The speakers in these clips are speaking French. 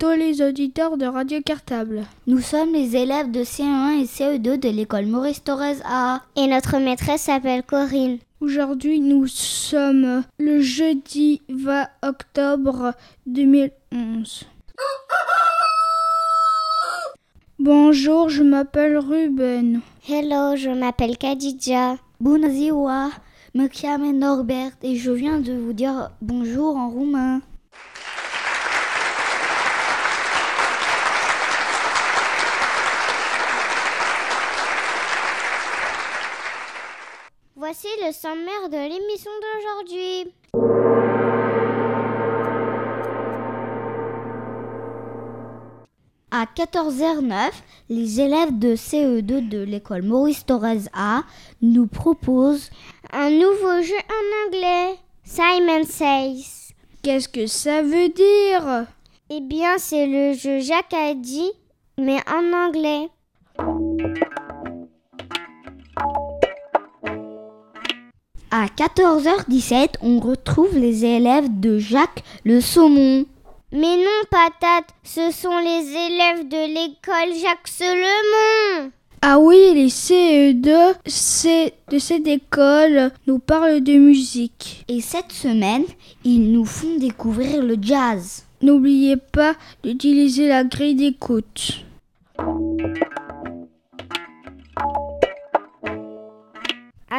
tous les auditeurs de Radio Cartable. Nous sommes les élèves de CE1 et CE2 de l'école Maurice Torres A. Et notre maîtresse s'appelle Corinne. Aujourd'hui, nous sommes le jeudi 20 octobre 2011. Bonjour, je m'appelle Ruben. Hello, je m'appelle Khadija. Bună me chiame Norbert et je viens de vous dire bonjour en roumain. Voici le sommaire de l'émission d'aujourd'hui. À 14h09, les élèves de CE2 de l'école Maurice Torres A nous proposent un nouveau jeu en anglais, Simon Says. Qu'est-ce que ça veut dire? Eh bien, c'est le jeu Jacques a dit, mais en anglais. À 14h17, on retrouve les élèves de Jacques le Saumon. Mais non, patate, ce sont les élèves de l'école Jacques Selemon. Ah oui, les CE2 c'est de cette école nous parlent de musique. Et cette semaine, ils nous font découvrir le jazz. N'oubliez pas d'utiliser la grille d'écoute.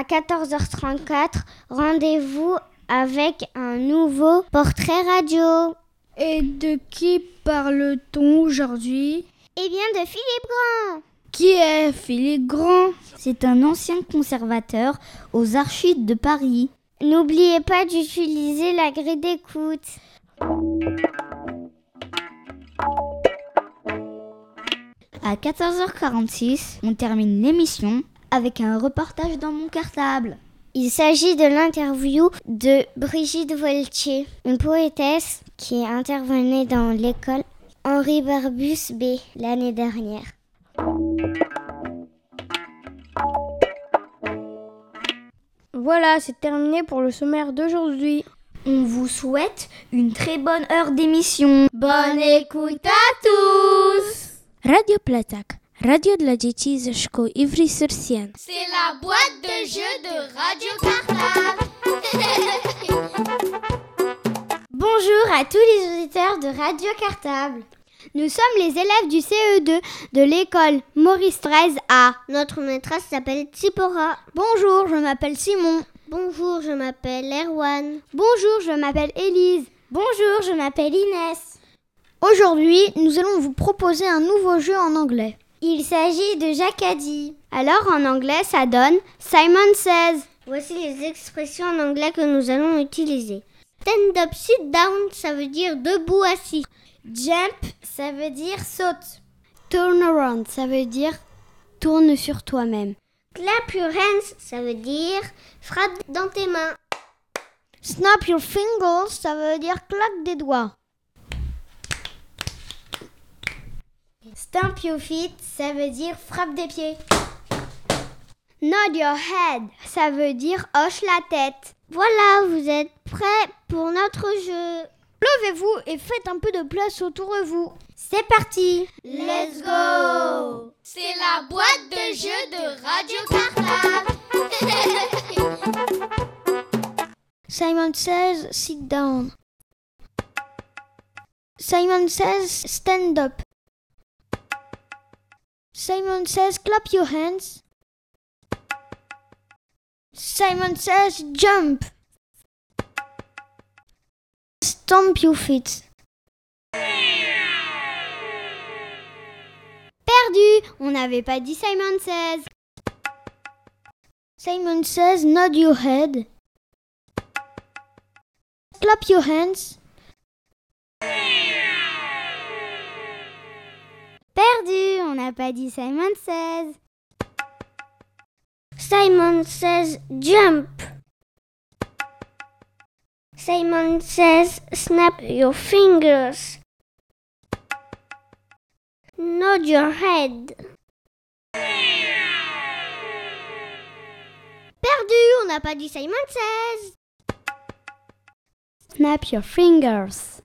À 14h34, rendez-vous avec un nouveau portrait radio. Et de qui parle-t-on aujourd'hui? Eh bien de Philippe Grand. Qui est Philippe Grand? C'est un ancien conservateur aux archives de Paris. N'oubliez pas d'utiliser la grille d'écoute. À 14h46, on termine l'émission avec un reportage dans mon cartable. Il s'agit de l'interview de Brigitte Voltier, une poétesse qui intervenait dans l'école Henri Barbus B l'année dernière. Voilà, c'est terminé pour le sommaire d'aujourd'hui. On vous souhaite une très bonne heure d'émission. Bonne écoute à tous Radio Platak Radio dla dzieci ze szkół Ivry-sur-Sienne. C'est la boîte de jeux de Radio Cartable. Bonjour à tous les auditeurs de Radio Cartable. Nous sommes les élèves du CE2 de l'école Maurice 13 A. Notre maîtresse s'appelle Tsipora. Bonjour, je m'appelle Simon. Bonjour, je m'appelle Erwan. Bonjour, je m'appelle Élise. Bonjour, je m'appelle Inès. Aujourd'hui, nous allons vous proposer un nouveau jeu en anglais. Il s'agit de Jacadi. Alors en anglais, ça donne Simon says. Voici les expressions en anglais que nous allons utiliser. Stand up, sit down, ça veut dire debout assis. Jump, ça veut dire saute. Turn around, ça veut dire tourne sur toi-même. Clap your hands, ça veut dire frappe dans tes mains. Snap your fingers, ça veut dire claque des doigts. Stamp your feet, ça veut dire frappe des pieds. Nod your head, ça veut dire hoche la tête. Voilà, vous êtes prêts pour notre jeu. Levez-vous et faites un peu de place autour de vous. C'est parti. Let's go C'est la boîte de jeux de Radio Cartable. Simon says sit down. Simon says stand up. Simon says clap your hands. Simon says jump. Stomp your feet. Perdu. On n'avait pas dit Simon says. Simon says nod your head. Clap your hands. N'a pas dit Simon says. Simon says jump. Simon says snap your fingers. Nod your head. Perdu, on n'a pas dit Simon says. Snap your fingers.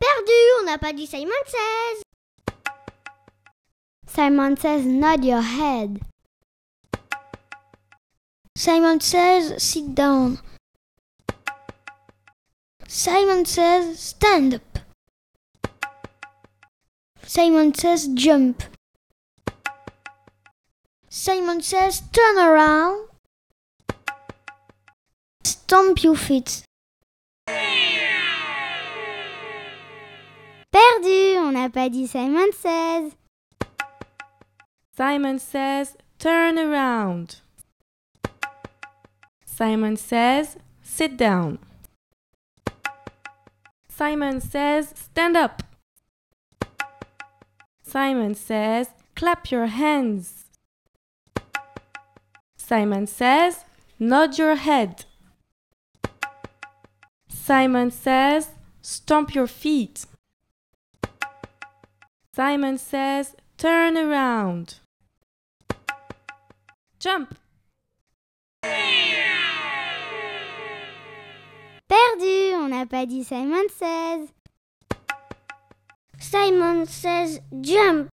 Perdu, on n'a pas dit Simon says. Simon says nod your head. Simon says sit down. Simon says stand up. Simon says jump. Simon says turn around. Stomp your feet. N'a pas dit Simon says. Simon says, turn around. Simon says, sit down. Simon says, stand up. Simon says, clap your hands. Simon says, nod your head. Simon says, stomp your feet. Simon says, turn around. Jump. Perdu, on n'a pas dit Simon says. Simon says jump.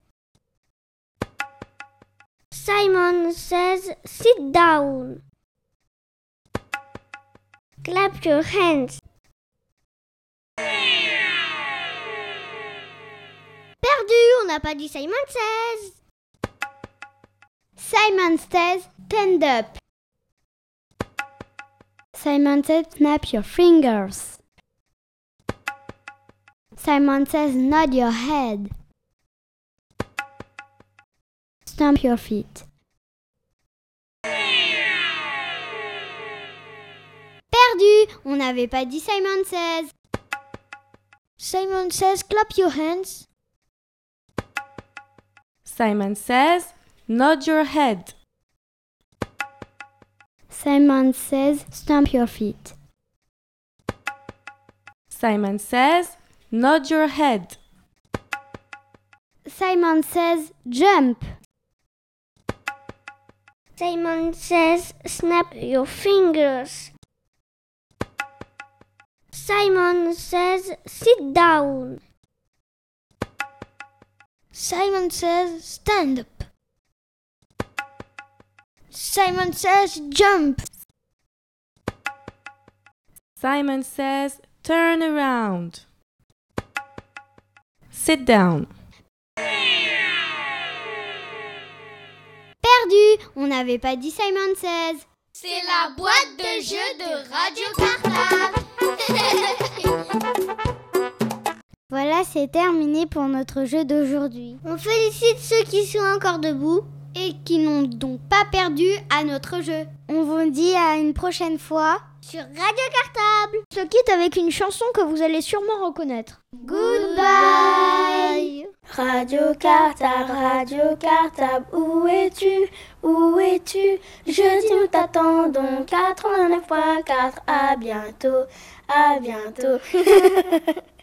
Simon says sit down. Clap your hands. On n'a pas dit Simon says. Simon says stand up. Simon says snap your fingers. Simon says nod your head. Stomp your feet. Perdu, on n'avait pas dit Simon says. Simon says clap your hands. Simon says, nod your head. Simon says stomp your feet. Simon says, nod your head. Simon says jump. Simon says snap your fingers. Simon says sit down. Simon says stand up. Simon says jump. Simon says, turn around. Sit down. Perdu, on n'avait pas dit Simon says. C'est la boîte de jeux de Radio Cartable. Voilà, c'est terminé pour notre jeu d'aujourd'hui. On félicite ceux qui sont encore debout et qui n'ont donc pas perdu à notre jeu. On vous dit à une prochaine fois sur Radio Cartable. Je quitte avec une chanson que vous allez sûrement reconnaître. Goodbye. Radio Cartable, Radio Cartable, où es-tu? Où es-tu? Jeudi nous t'attendons 89.4, à bientôt, à bientôt.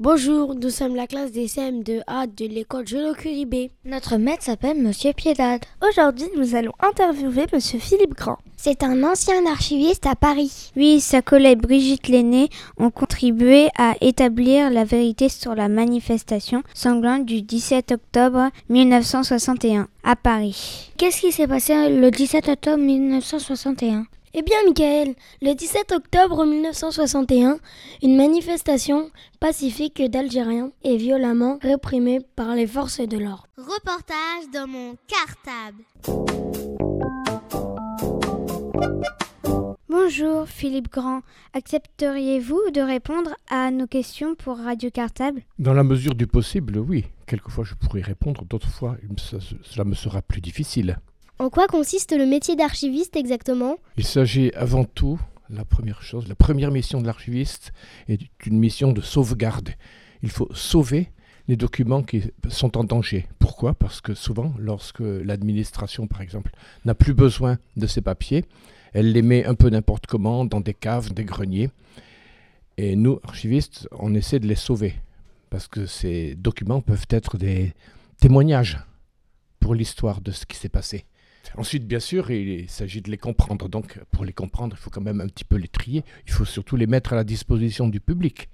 Bonjour, nous sommes la classe des CM2A de l'école Jolo Curibé. Notre maître s'appelle Monsieur Piedade. Aujourd'hui, nous allons interviewer Monsieur Philippe Grand. C'est un ancien archiviste à Paris. Oui, sa collègue Brigitte Lenné ont contribué à établir la vérité sur la manifestation sanglante du 17 octobre 1961 à Paris. Qu'est-ce qui s'est passé le 17 octobre 1961 Eh bien, Michael, le 17 octobre 1961, une manifestation pacifique d'Algériens est violemment réprimée par les forces de l'ordre. Reportage dans mon cartable. Bonjour Philippe Grand, accepteriez-vous de répondre à nos questions pour Radio Cartable? Dans la mesure du possible, oui. Quelquefois je pourrais répondre, d'autres fois ça- cela me sera plus difficile. En quoi consiste le métier d'archiviste exactement? Il s'agit avant tout, la première chose, la première mission de l'archiviste est une mission de sauvegarde. Il faut sauver les documents qui sont en danger. Pourquoi? Parce que souvent, lorsque l'administration, par exemple, n'a plus besoin de ces papiers, elle les met un peu n'importe comment dans des caves, des greniers. Et nous, archivistes, on essaie de les sauver. Parce que ces documents peuvent être des témoignages pour l'histoire de ce qui s'est passé. Ensuite, bien sûr, il s'agit de les comprendre. Donc, pour les comprendre, il faut quand même un petit peu les trier. Il faut surtout les mettre à la disposition du public.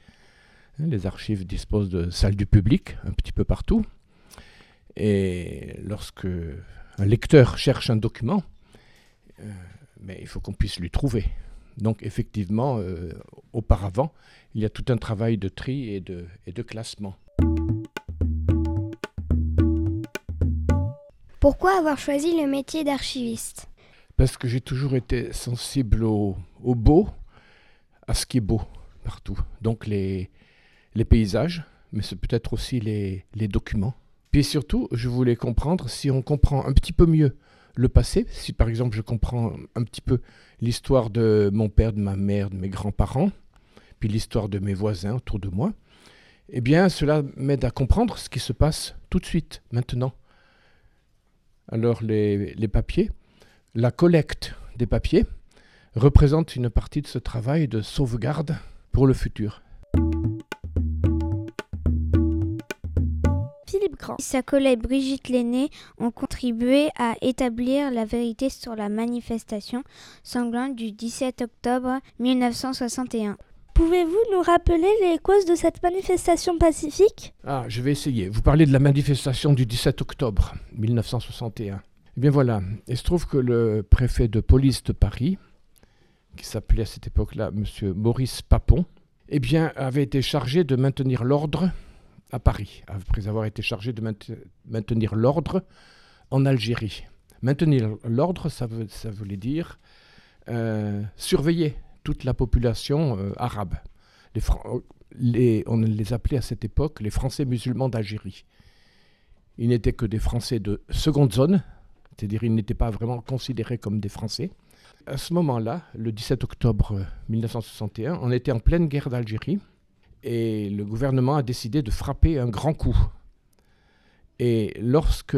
Hein, les archives disposent de salles du public un petit peu partout. Et lorsque un lecteur cherche un document, euh, mais il faut qu'on puisse lui trouver. Donc effectivement, euh, auparavant, il y a tout un travail de tri et de, et de classement. Pourquoi avoir choisi le métier d'archiviste? Parce que j'ai toujours été sensible au, beau, à ce qui est beau partout. Donc les, paysages, mais c'est peut-être aussi les documents. Puis surtout, je voulais comprendre si on comprend un petit peu mieux le passé, si par exemple je comprends un petit peu l'histoire de mon père, de ma mère, de mes grands-parents, puis l'histoire de mes voisins autour de moi, eh bien cela m'aide à comprendre ce qui se passe tout de suite, maintenant alors les, papiers. La collecte des papiers représente une partie de ce travail de sauvegarde pour le futur. Philippe Grand. Sa collègue Brigitte Lenné ont contribué à établir la vérité sur la manifestation sanglante du 17 octobre 1961. Pouvez-vous nous rappeler les causes de cette manifestation pacifique Ah, je vais essayer. Vous parlez de la manifestation du 17 octobre 1961. Eh bien voilà, il se trouve que le préfet de police de Paris, qui s'appelait à cette époque-là M. Maurice Papon, eh bien, avait été chargé de maintenir l'ordre à Paris, après avoir été chargé de maintenir l'ordre en Algérie. Maintenir l'ordre, ça, voulait dire euh, surveiller toute la population euh, arabe. On les appelait à cette époque les Français musulmans d'Algérie. Ils n'étaient que des Français de seconde zone, c'est-à-dire ils n'étaient pas vraiment considérés comme des Français. À ce moment-là, le 17 octobre 1961, on était en pleine guerre d'Algérie et le gouvernement a décidé de frapper un grand coup. Et lorsque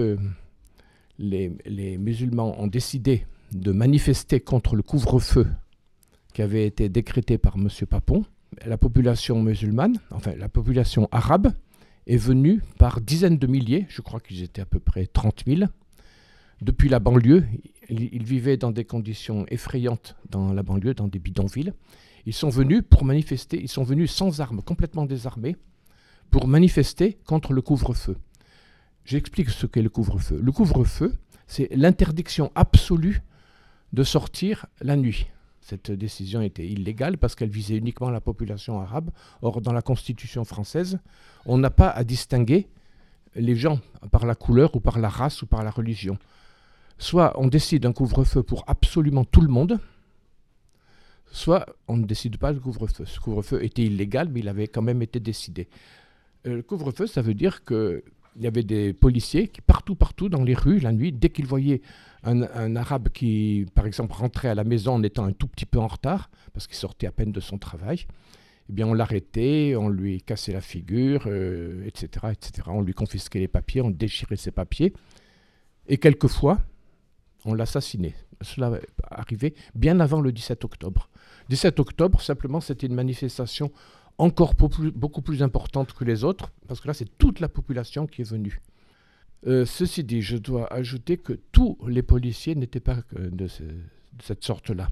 les musulmans ont décidé de manifester contre le couvre-feu qui avait été décrété par M. Papon, la population musulmane, enfin la population arabe, est venue par dizaines de milliers, je crois qu'ils étaient à peu près 30 000, depuis la banlieue. Ils, vivaient dans des conditions effrayantes dans la banlieue, dans des bidonvilles. Ils sont venus pour manifester, ils sont venus sans armes, complètement désarmés, pour manifester contre le couvre-feu. J'explique ce qu'est le couvre-feu. Le couvre-feu, c'est l'interdiction absolue de sortir la nuit. Cette décision était illégale parce qu'elle visait uniquement la population arabe. Or, dans la Constitution française, on n'a pas à distinguer les gens par la couleur ou par la race ou par la religion. Soit on décide un couvre-feu pour absolument tout le monde, soit on ne décide pas le couvre-feu. Ce couvre-feu était illégal, mais il avait quand même été décidé. Euh, le couvre-feu, ça veut dire qu'il y avait des policiers qui, partout, partout dans les rues, la nuit, dès qu'ils voyaient un, arabe qui, par exemple, rentrait à la maison en étant un tout petit peu en retard, parce qu'il sortait à peine de son travail, eh bien, on l'arrêtait, on lui cassait la figure, etc., euh, etc. On lui confisquait les papiers, on déchirait ses papiers. Et quelquefois, on l'assassinait. Cela arrivait bien avant le 17 octobre. 17 octobre, simplement, c'était une manifestation encore beaucoup plus importante que les autres, parce que là, c'est toute la population qui est venue. Euh, ceci dit, je dois ajouter que tous les policiers n'étaient pas de, cette sorte-là.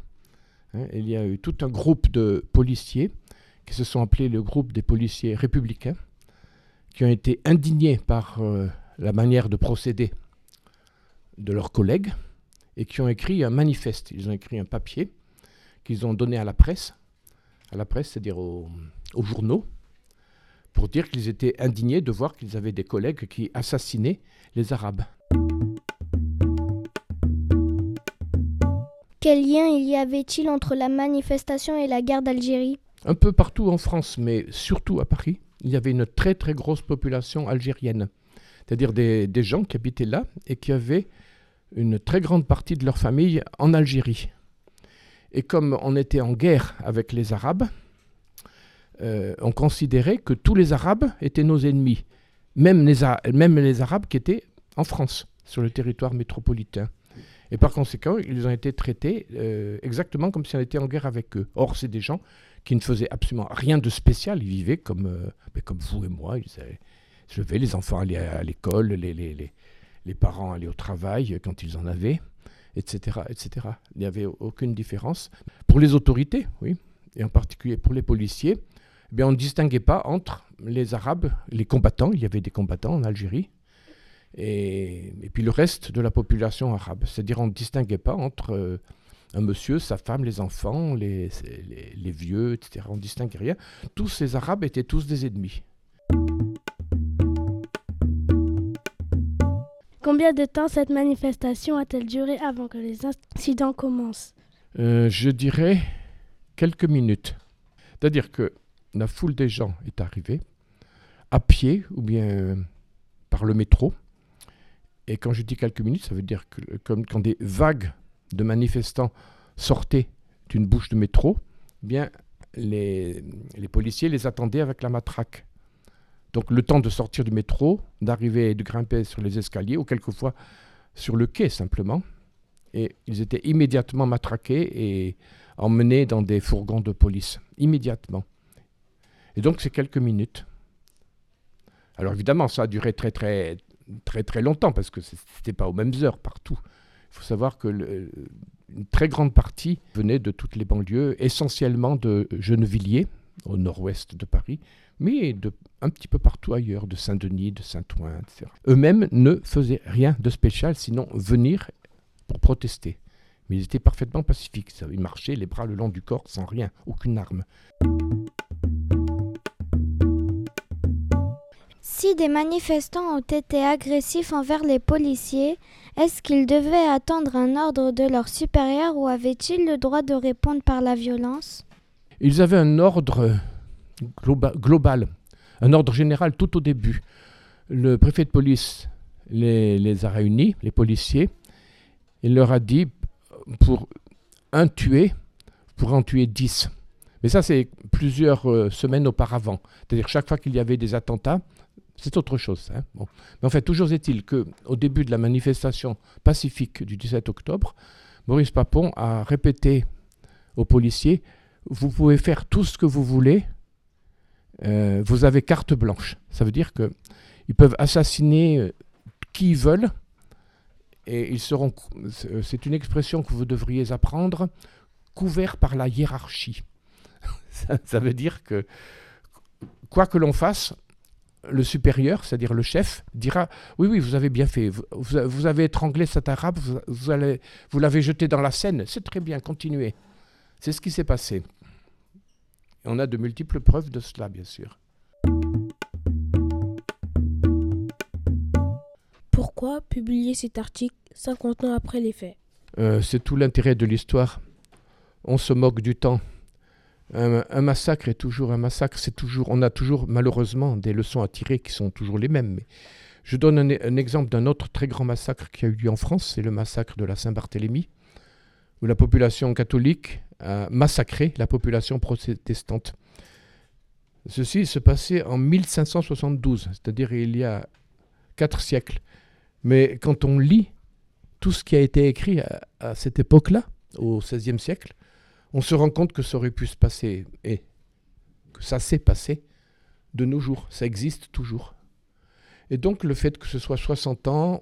Hein. il y a eu tout un groupe de policiers qui se sont appelés le groupe des policiers républicains, qui ont été indignés par euh, la manière de procéder de leurs collègues et qui ont écrit un manifeste. Ils ont écrit un papier qu'ils ont donné à la presse, à la presse, c'est-à-dire aux journaux, pour dire qu'ils étaient indignés de voir qu'ils avaient des collègues qui assassinaient les Arabes. Quel lien il y avait-il entre la manifestation et la guerre d'Algérie? Un peu partout en France, mais surtout à Paris, il y avait une très très grosse population algérienne. C'est-à-dire des, gens qui habitaient là et qui avaient une très grande partie de leur famille en Algérie. Et comme on était en guerre avec les Arabes, euh, on considérait que tous les Arabes étaient nos ennemis, même les, Arabes qui étaient en France, sur le territoire métropolitain. Et par conséquent, ils ont été traités euh, exactement comme si on était en guerre avec eux. Or, c'est des gens qui ne faisaient absolument rien de spécial. Ils vivaient comme, euh, ben, vous et moi. Ils, avaient, les enfants allaient à, l'école, les, les, parents allaient au travail quand ils en avaient, etc. etc. Il n'y avait aucune différence. Pour les autorités, oui, et en particulier pour les policiers, bien, on ne distinguait pas entre les Arabes, les combattants, il y avait des combattants en Algérie, et, et puis le reste de la population arabe. C'est-à-dire on ne distinguait pas entre euh, un monsieur, sa femme, les enfants, les, les, les vieux, etc. On ne distinguait rien. Tous ces Arabes étaient tous des ennemis. Combien de temps cette manifestation a-t-elle duré avant que les incidents commencent? Euh, Je dirais quelques minutes. C'est-à-dire que la foule des gens est arrivée à pied ou bien euh, par le métro. Et quand je dis quelques minutes, ça veut dire que comme quand des vagues de manifestants sortaient d'une bouche de métro, eh bien les, policiers les attendaient avec la matraque. Donc le temps de sortir du métro, d'arriver et de grimper sur les escaliers, ou quelquefois sur le quai simplement. Et ils étaient immédiatement matraqués et emmenés dans des fourgons de police. Immédiatement. Et donc c'est quelques minutes. Alors évidemment, ça a duré très très très très longtemps parce que c'était pas aux mêmes heures partout. Il faut savoir que une très grande partie venait de toutes les banlieues, essentiellement de Gennevilliers, au nord-ouest de Paris, mais de un petit peu partout ailleurs, de Saint-Denis, de Saint-Ouen, etc. Eux-mêmes ne faisaient rien de spécial, sinon venir pour protester. Mais ils étaient parfaitement pacifiques. Ils marchaient les bras le long du corps sans rien, aucune arme. Si des manifestants ont été agressifs envers les policiers, est-ce qu'ils devaient attendre un ordre de leur supérieur ou avaient-ils le droit de répondre par la violence? Ils avaient un ordre global, un ordre général tout au début. Le préfet de police les, a réunis, les policiers, il leur a dit pour un tué, pour en tuer dix. Mais ça, c'est plusieurs euh, semaines auparavant. C'est-à-dire chaque fois qu'il y avait des attentats, c'est autre chose. Hein. Mais en fait, toujours est-il qu'au début de la manifestation pacifique du 17 octobre, Maurice Papon a répété aux policiers Vous pouvez faire tout ce que vous voulez, euh, vous avez carte blanche. Ça veut dire qu'ils peuvent assassiner euh, qui ils veulent, et ils seront, c'est une expression que vous devriez apprendre, couverts par la hiérarchie. ça, ça veut dire que quoi que l'on fasse, le supérieur, c'est-à-dire le chef, dira Oui, oui, vous avez bien fait. Vous, avez étranglé cet arabe, vous, allez, vous l'avez jeté dans la Seine. C'est très bien, continuez. C'est ce qui s'est passé. on a de multiples preuves de cela, bien sûr. Pourquoi publier cet article 50 ans après les faits? Euh, C'est tout l'intérêt de l'histoire. On se moque du temps. Un, massacre est toujours un massacre. C'est toujours, on a toujours malheureusement des leçons à tirer qui sont toujours les mêmes. Mais je donne un, exemple d'un autre très grand massacre qui a eu lieu en France, c'est le massacre de la Saint-Barthélemy, où la population catholique a massacré la population protestante. Ceci se passait en 1572, c'est-à-dire il y a quatre siècles. Mais quand on lit tout ce qui a été écrit à, à cette époque-là, au XVIe siècle, on se rend compte que ça aurait pu se passer et que ça s'est passé de nos jours. Ça existe toujours. Et donc le fait que ce soit 60 ans,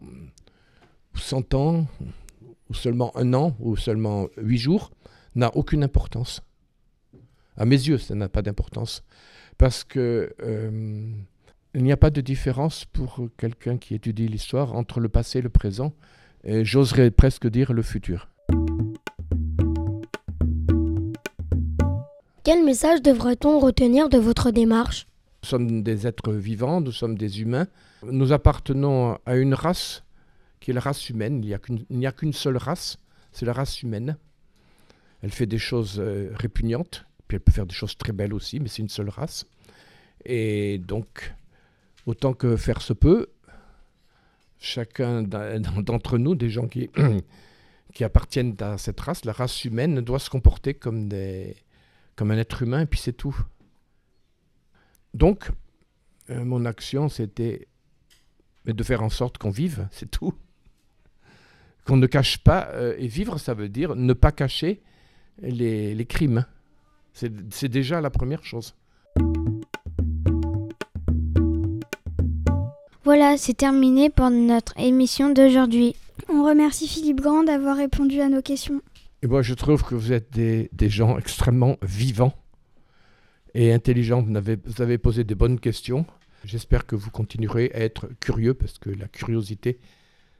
ou 100 ans, ou seulement un an, ou seulement 8 jours, n'a aucune importance. À mes yeux, ça n'a pas d'importance. Parce que euh, il n'y a pas de différence pour quelqu'un qui étudie l'histoire entre le passé et le présent, et j'oserais presque dire le futur. Quel message devrait-on retenir de votre démarche Nous sommes des êtres vivants, nous sommes des humains. Nous appartenons à une race qui est la race humaine. Il n'y a qu'une seule race, c'est la race humaine. Elle fait des choses euh, répugnantes, puis elle peut faire des choses très belles aussi, mais c'est une seule race. Et donc, autant que faire se peut, chacun d'entre nous, des gens qui, qui appartiennent à cette race, la race humaine, doit se comporter comme, des, comme un être humain, et puis c'est tout. Donc, euh, mon action, c'était de faire en sorte qu'on vive, c'est tout. Qu'on ne cache pas, euh, et vivre, ça veut dire ne pas cacher les, les crimes. C'est déjà la première chose. Voilà, c'est terminé pour notre émission d'aujourd'hui. On remercie Philippe Grand d'avoir répondu à nos questions. Et moi, je trouve que vous êtes des, gens extrêmement vivants et intelligents. Vous avez, posé des bonnes questions. J'espère que vous continuerez à être curieux parce que la curiosité,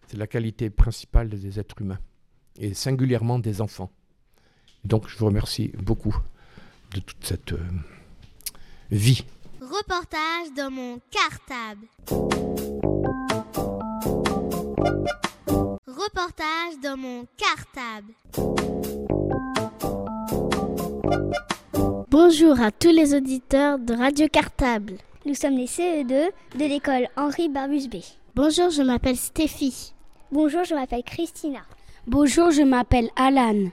c'est la qualité principale des êtres humains et singulièrement des enfants. Donc, je vous remercie beaucoup de toute cette euh, vie. Reportage dans mon cartable. Reportage dans mon cartable. Bonjour à tous les auditeurs de Radio Cartable. Nous sommes les CE2 de l'école Henri Barbus B. Bonjour, je m'appelle Stéphie. Bonjour, je m'appelle Christina. Bonjour, je m'appelle Alan.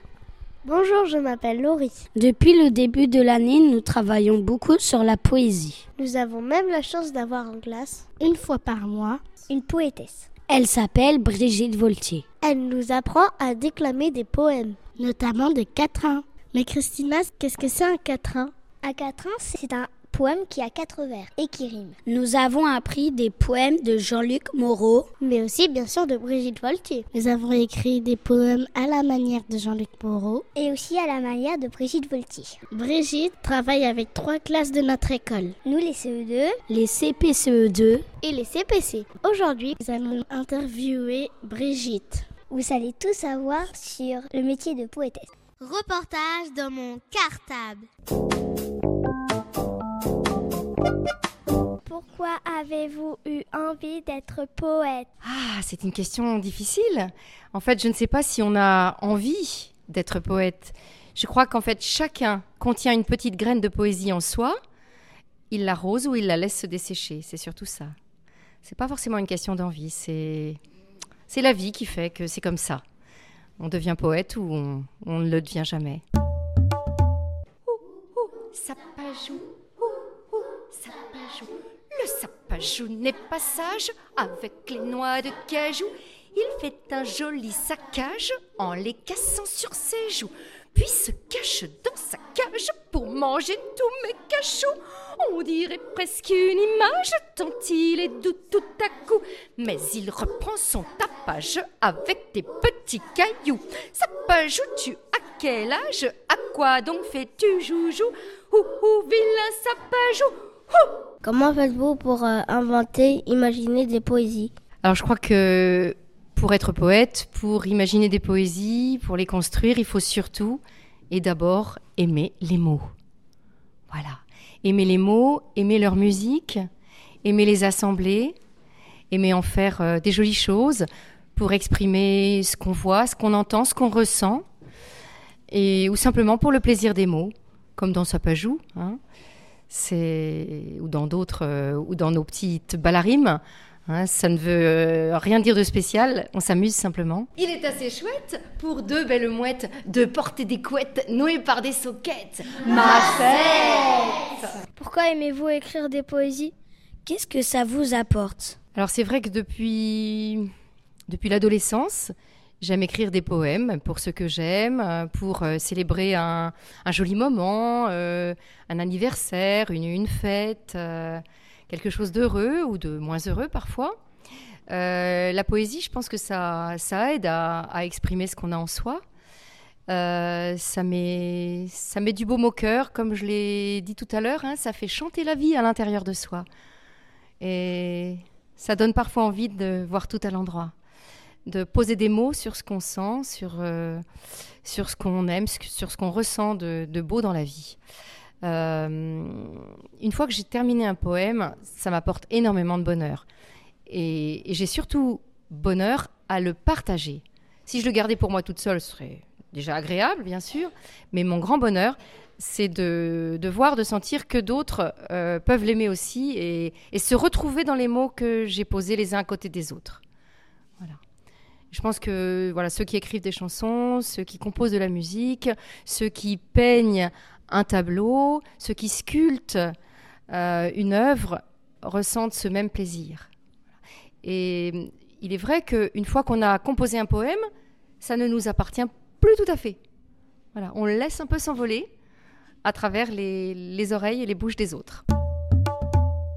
Bonjour, je m'appelle Laurie. Depuis le début de l'année, nous travaillons beaucoup sur la poésie. Nous avons même la chance d'avoir en classe, une fois par mois, une poétesse. Elle s'appelle Brigitte Voltier. Elle nous apprend à déclamer des poèmes, notamment des quatrains. Mais Christina, qu'est-ce que c'est un quatrain? Un quatrain, c'est un poème qui a quatre vers et qui rime. Nous avons appris des poèmes de Jean-Luc Moreau, mais aussi bien sûr de Brigitte Voltier. Nous avons écrit des poèmes à la manière de Jean-Luc Moreau et aussi à la manière de Brigitte Voltier. Brigitte travaille avec trois classes de notre école. Nous les CE2, les CPCE2 et les CPC. Aujourd'hui, nous allons interviewer Brigitte. Vous allez tout savoir sur le métier de poétesse. Reportage dans mon cartable. Pourquoi avez-vous eu envie d'être poète? Ah, c'est une question difficile. En fait, je ne sais pas si on a envie d'être poète. Je crois qu'en fait, chacun contient une petite graine de poésie en soi. Il l'arrose ou il la laisse se dessécher. C'est surtout ça. C'est pas forcément une question d'envie. C'est c'est la vie qui fait que c'est comme ça. On devient poète ou on, on ne le devient jamais. Ouh, ouh, ouh, ouh, sapajou. Le sapajou n'est pas sage avec les noix de cajou. Il fait un joli saccage en les cassant sur ses joues, puis se cache dans sa cage pour manger tous mes cachous. On dirait presque une image tant il est doux tout à coup, mais il reprend son tapage avec des petits cailloux. Sapajou, tu as quel âge? À quoi donc fais-tu joujou? Ouh, ouh, vilain sapajou Comment faites-vous pour euh, inventer, imaginer des poésies? Alors je crois que pour être poète, pour imaginer des poésies, pour les construire, il faut surtout et d'abord aimer les mots. Voilà. Aimer les mots, aimer leur musique, aimer les assembler, aimer en faire euh, des jolies choses pour exprimer ce qu'on voit, ce qu'on entend, ce qu'on ressent, et ou simplement pour le plaisir des mots, comme dans Sapajou. Hein c'est ou dans d'autres euh, ou dans nos petites balarimes. Hein, ça ne veut euh, rien dire de spécial, on s'amuse simplement. Il est assez chouette pour deux belles mouettes de porter des couettes nouées par des soquettes. Ma fête Pourquoi aimez-vous écrire des poésies? Qu'est-ce que ça vous apporte? Alors c'est vrai que depuis depuis l'adolescence, J'aime écrire des poèmes pour ceux que j'aime, pour euh, célébrer un, joli moment, euh, un anniversaire, une, fête, euh, quelque chose d'heureux ou de moins heureux parfois. Euh, la poésie, je pense que ça, ça aide à, exprimer ce qu'on a en soi. ça, met, ça met du baume au cœur, comme je l'ai dit tout à l'heure, hein, ça fait chanter la vie à l'intérieur de soi. Et ça donne parfois envie de voir tout à l'endroit de poser des mots sur ce qu'on sent, sur, euh, sur ce qu'on aime, sur ce qu'on ressent de, de, beau dans la vie. Euh, une fois que j'ai terminé un poème, ça m'apporte énormément de bonheur. Et, j'ai surtout bonheur à le partager. Si je le gardais pour moi toute seule, ce serait déjà agréable, bien sûr, mais mon grand bonheur, c'est de, de, voir, de sentir que d'autres euh, peuvent l'aimer aussi et, et se retrouver dans les mots que j'ai posés les uns à côté des autres. Je pense que voilà, ceux qui écrivent des chansons, ceux qui composent de la musique, ceux qui peignent un tableau, ceux qui sculptent euh, une œuvre ressentent ce même plaisir. Et il est vrai qu'une fois qu'on a composé un poème, ça ne nous appartient plus tout à fait. Voilà, on le laisse un peu s'envoler à travers les, les oreilles et les bouches des autres.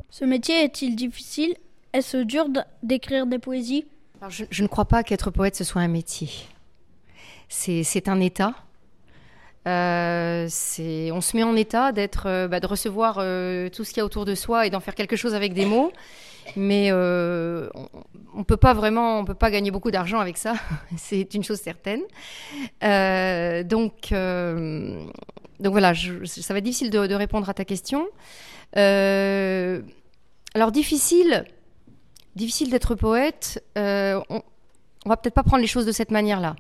Ce métier est-il difficile? Est-ce dur d'écrire des poésies? Je, ne crois pas qu'être poète, ce soit un métier. C'est un état. Euh, on se met en état d'être, euh, bah, de recevoir euh, tout ce qu'il y a autour de soi et d'en faire quelque chose avec des mots. Mais on ne peut pas vraiment, on peut pas gagner beaucoup d'argent avec ça. C'est une chose certaine. Donc, voilà, ça va être difficile de, répondre à ta question. alors difficile, difficile d'être poète. on, on va peut-être pas prendre les choses de cette manière-là.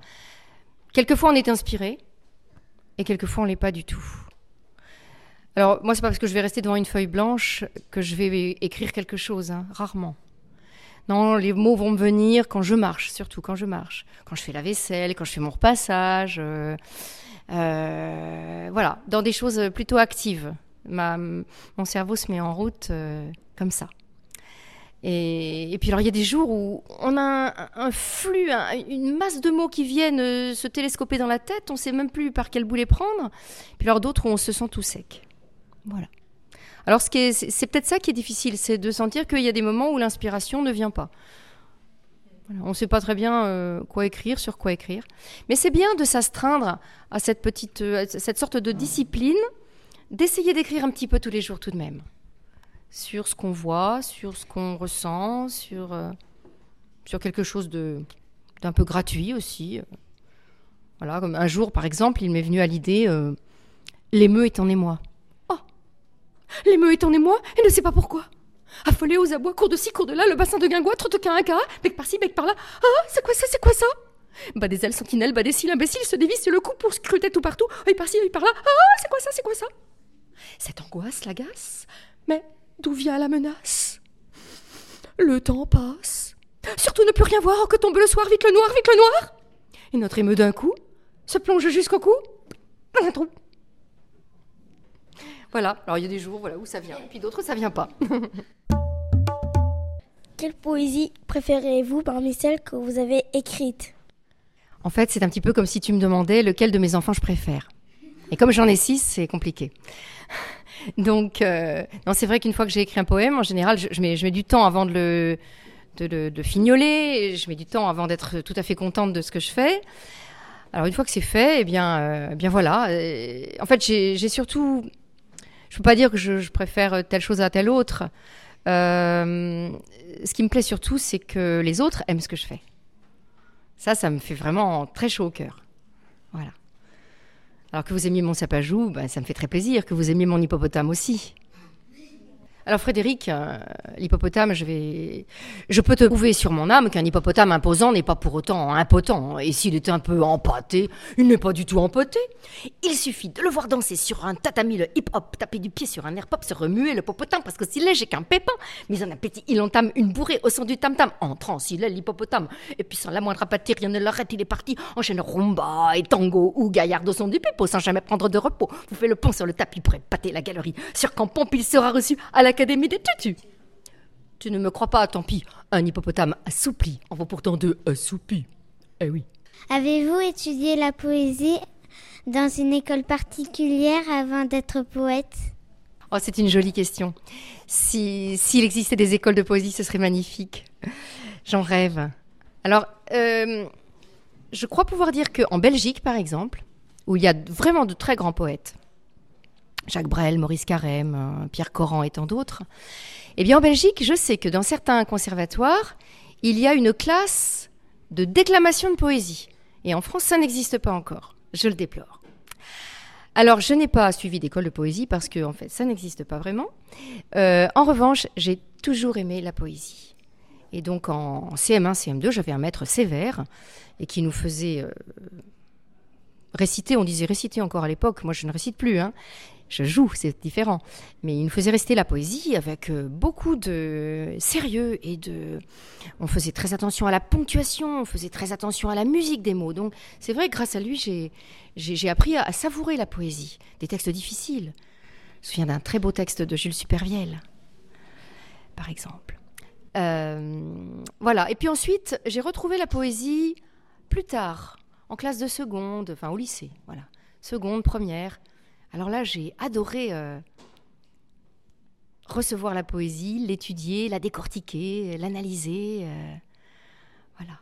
Quelquefois, on est inspiré, et quelquefois, on l'est pas du tout. Alors, moi, c'est pas parce que je vais rester devant une feuille blanche que je vais écrire quelque chose, hein, rarement. Non, les mots vont me venir quand je marche, surtout quand je marche. Quand je fais la vaisselle, quand je fais mon repassage. Euh, euh, voilà, dans des choses plutôt actives. Mon cerveau se met en route euh, comme ça. Et, puis alors il y a des jours où on a un, flux, un, une masse de mots qui viennent euh, se télescoper dans la tête, on ne sait même plus par quel bout les prendre. Puis alors d'autres où on se sent tout sec. Voilà. Alors ce est, c'est peut-être ça qui est difficile, c'est de sentir qu'il y a des moments où l'inspiration ne vient pas. On ne sait pas très bien euh, quoi écrire, sur quoi écrire. Mais c'est bien de s'astreindre à cette petite, euh, cette sorte de discipline, d'essayer d'écrire un petit peu tous les jours tout de même sur ce qu'on voit, sur ce qu'on ressent, sur, euh, sur quelque chose d'un peu gratuit aussi. Voilà, comme un jour, par exemple, il m'est venu à l'idée euh, l'émeu est en émoi. Oh L'émeu est en émoi et ne sait pas pourquoi. Affolé aux abois, cours de ci, cours de là, le bassin de Guingois, trotte qu'un un bec par-ci, bec par-là. Ah, c'est quoi ça, c'est quoi ça? Bas des ailes, sentinelles, bas des cils, imbécile, se dévisse le cou pour scruter tout partout, œil par-ci, œil par-là. Ah, c'est quoi ça, c'est quoi ça? Cette angoisse l'agace, mais D'où vient la menace? Le temps passe. Surtout ne plus rien voir que tombe le soir, vite le noir, vite le noir Et notre émeu d'un coup se plonge jusqu'au cou dans un trou. Voilà, alors il y a des jours voilà, où ça vient, et puis d'autres ça vient pas. Quelle poésie préférez-vous parmi celles que vous avez écrites? En fait, c'est un petit peu comme si tu me demandais lequel de mes enfants je préfère. Et comme j'en ai six, c'est compliqué. Donc, euh, non, c'est vrai qu'une fois que j'ai écrit un poème, en général, je, mets, je mets du temps avant de le, de le de fignoler, je mets du temps avant d'être tout à fait contente de ce que je fais. Alors, une fois que c'est fait, eh bien, euh, eh bien voilà. Et, en fait, j'ai surtout. Je peux pas dire que je, préfère telle chose à telle autre. Euh, ce qui me plaît surtout, c'est que les autres aiment ce que je fais. Ça, ça me fait vraiment très chaud au cœur. Voilà. Alors que vous aimiez mon sapajou, ben, ça me fait très plaisir. Que vous aimiez mon hippopotame aussi. Alors Frédéric, euh, l'hippopotame, je vais, je peux te prouver sur mon âme qu'un hippopotame imposant n'est pas pour autant impotent. Et s'il est un peu empâté, il n'est pas du tout empoté. Il suffit de le voir danser sur un tatami, le hip-hop, taper du pied sur un air pop, se remuer le popotin parce que s'il est, qu'un pépin. Mais en appétit, il entame une bourrée au son du tam-tam. En transe, il est l'hippopotame. Et puis sans la moindre apathie, rien ne l'arrête, il est parti. Enchaîne rumba et tango ou gaillard au son du pipeau sans jamais prendre de repos. Vous fait le pont sur le tapis pour épater la galerie. Sur camp pompe, il sera reçu à la l'Académie des tutus. Tu ne me crois pas, tant pis. Un hippopotame assoupli en vaut pourtant deux assoupis. Eh oui. Avez-vous étudié la poésie dans une école particulière avant d'être poète? Oh, c'est une jolie question. S'il si, existait des écoles de poésie, ce serait magnifique. J'en rêve. Alors, euh, je crois pouvoir dire qu'en Belgique, par exemple, où il y a vraiment de très grands poètes, Jacques Brel, Maurice Carême, Pierre Coran et tant d'autres. Eh bien, en Belgique, je sais que dans certains conservatoires, il y a une classe de déclamation de poésie. Et en France, ça n'existe pas encore. Je le déplore. Alors, je n'ai pas suivi d'école de poésie parce que, en fait, ça n'existe pas vraiment. Euh, en revanche, j'ai toujours aimé la poésie. Et donc, en CM1, CM2, j'avais un maître sévère et qui nous faisait euh, réciter. On disait réciter encore à l'époque. Moi, je ne récite plus. Hein je joue, c'est différent. Mais il nous faisait rester la poésie avec euh, beaucoup de sérieux et de. On faisait très attention à la ponctuation, on faisait très attention à la musique des mots. Donc c'est vrai que grâce à lui, j'ai appris à, savourer la poésie, des textes difficiles. Je me souviens d'un très beau texte de Jules Supervielle, par exemple. Euh, voilà. Et puis ensuite, j'ai retrouvé la poésie plus tard, en classe de seconde, enfin au lycée, voilà. Seconde, première. Alors là, j'ai adoré euh, recevoir la poésie, l'étudier, la décortiquer, l'analyser. Euh, voilà.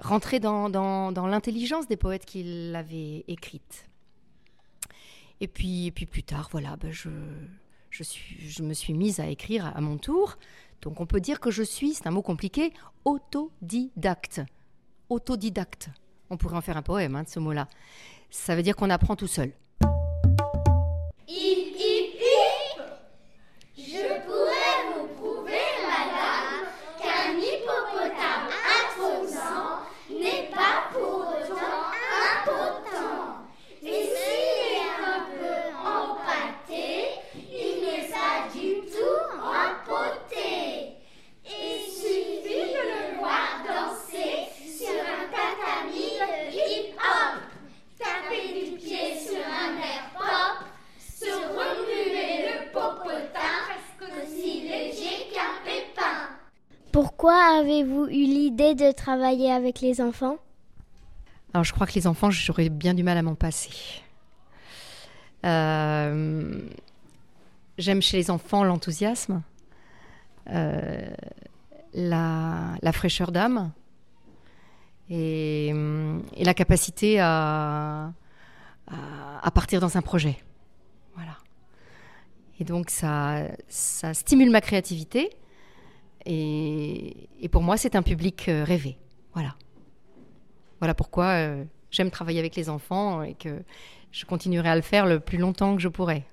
Rentrer dans, l'intelligence des poètes qui l'avaient écrite. Et puis, puis plus tard, voilà, ben je me suis mise à écrire à mon tour. Donc on peut dire que je suis, c'est un mot compliqué, autodidacte. Autodidacte. On pourrait en faire un poème hein, de ce mot-là. Ça veut dire qu'on apprend tout seul. E Pourquoi avez-vous eu l'idée de travailler avec les enfants? Alors je crois que les enfants, j'aurais bien du mal à m'en passer. Euh, j'aime chez les enfants l'enthousiasme, euh, la, fraîcheur d'âme et, la capacité à, partir dans un projet. Voilà. Et donc ça stimule ma créativité et, pour moi, c'est un public euh, rêvé. Voilà. Voilà pourquoi euh, j'aime travailler avec les enfants et que je continuerai à le faire le plus longtemps que je pourrai.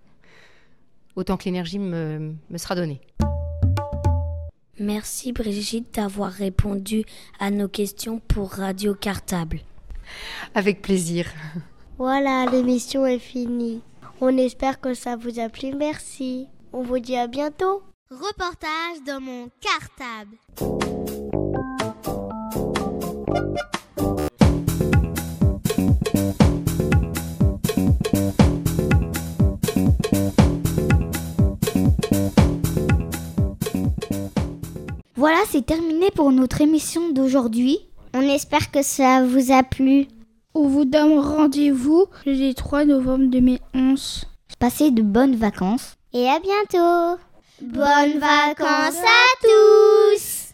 Autant que l'énergie me, me sera donnée. Merci Brigitte d'avoir répondu à nos questions pour Radio Cartable. Avec plaisir. Voilà, l'émission est finie. On espère que ça vous a plu. Merci. On vous dit à bientôt. Reportage dans mon cartable. Voilà, c'est terminé pour notre émission d'aujourd'hui. On espère que ça vous a plu. On vous donne rendez-vous le 3 novembre 2011. Passez de bonnes vacances et à bientôt. Bonnes vacances à tous.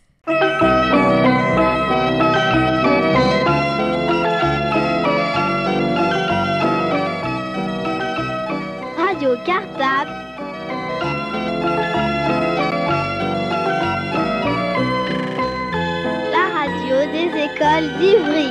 Radio Cartable. La radio des écoles d'Ivry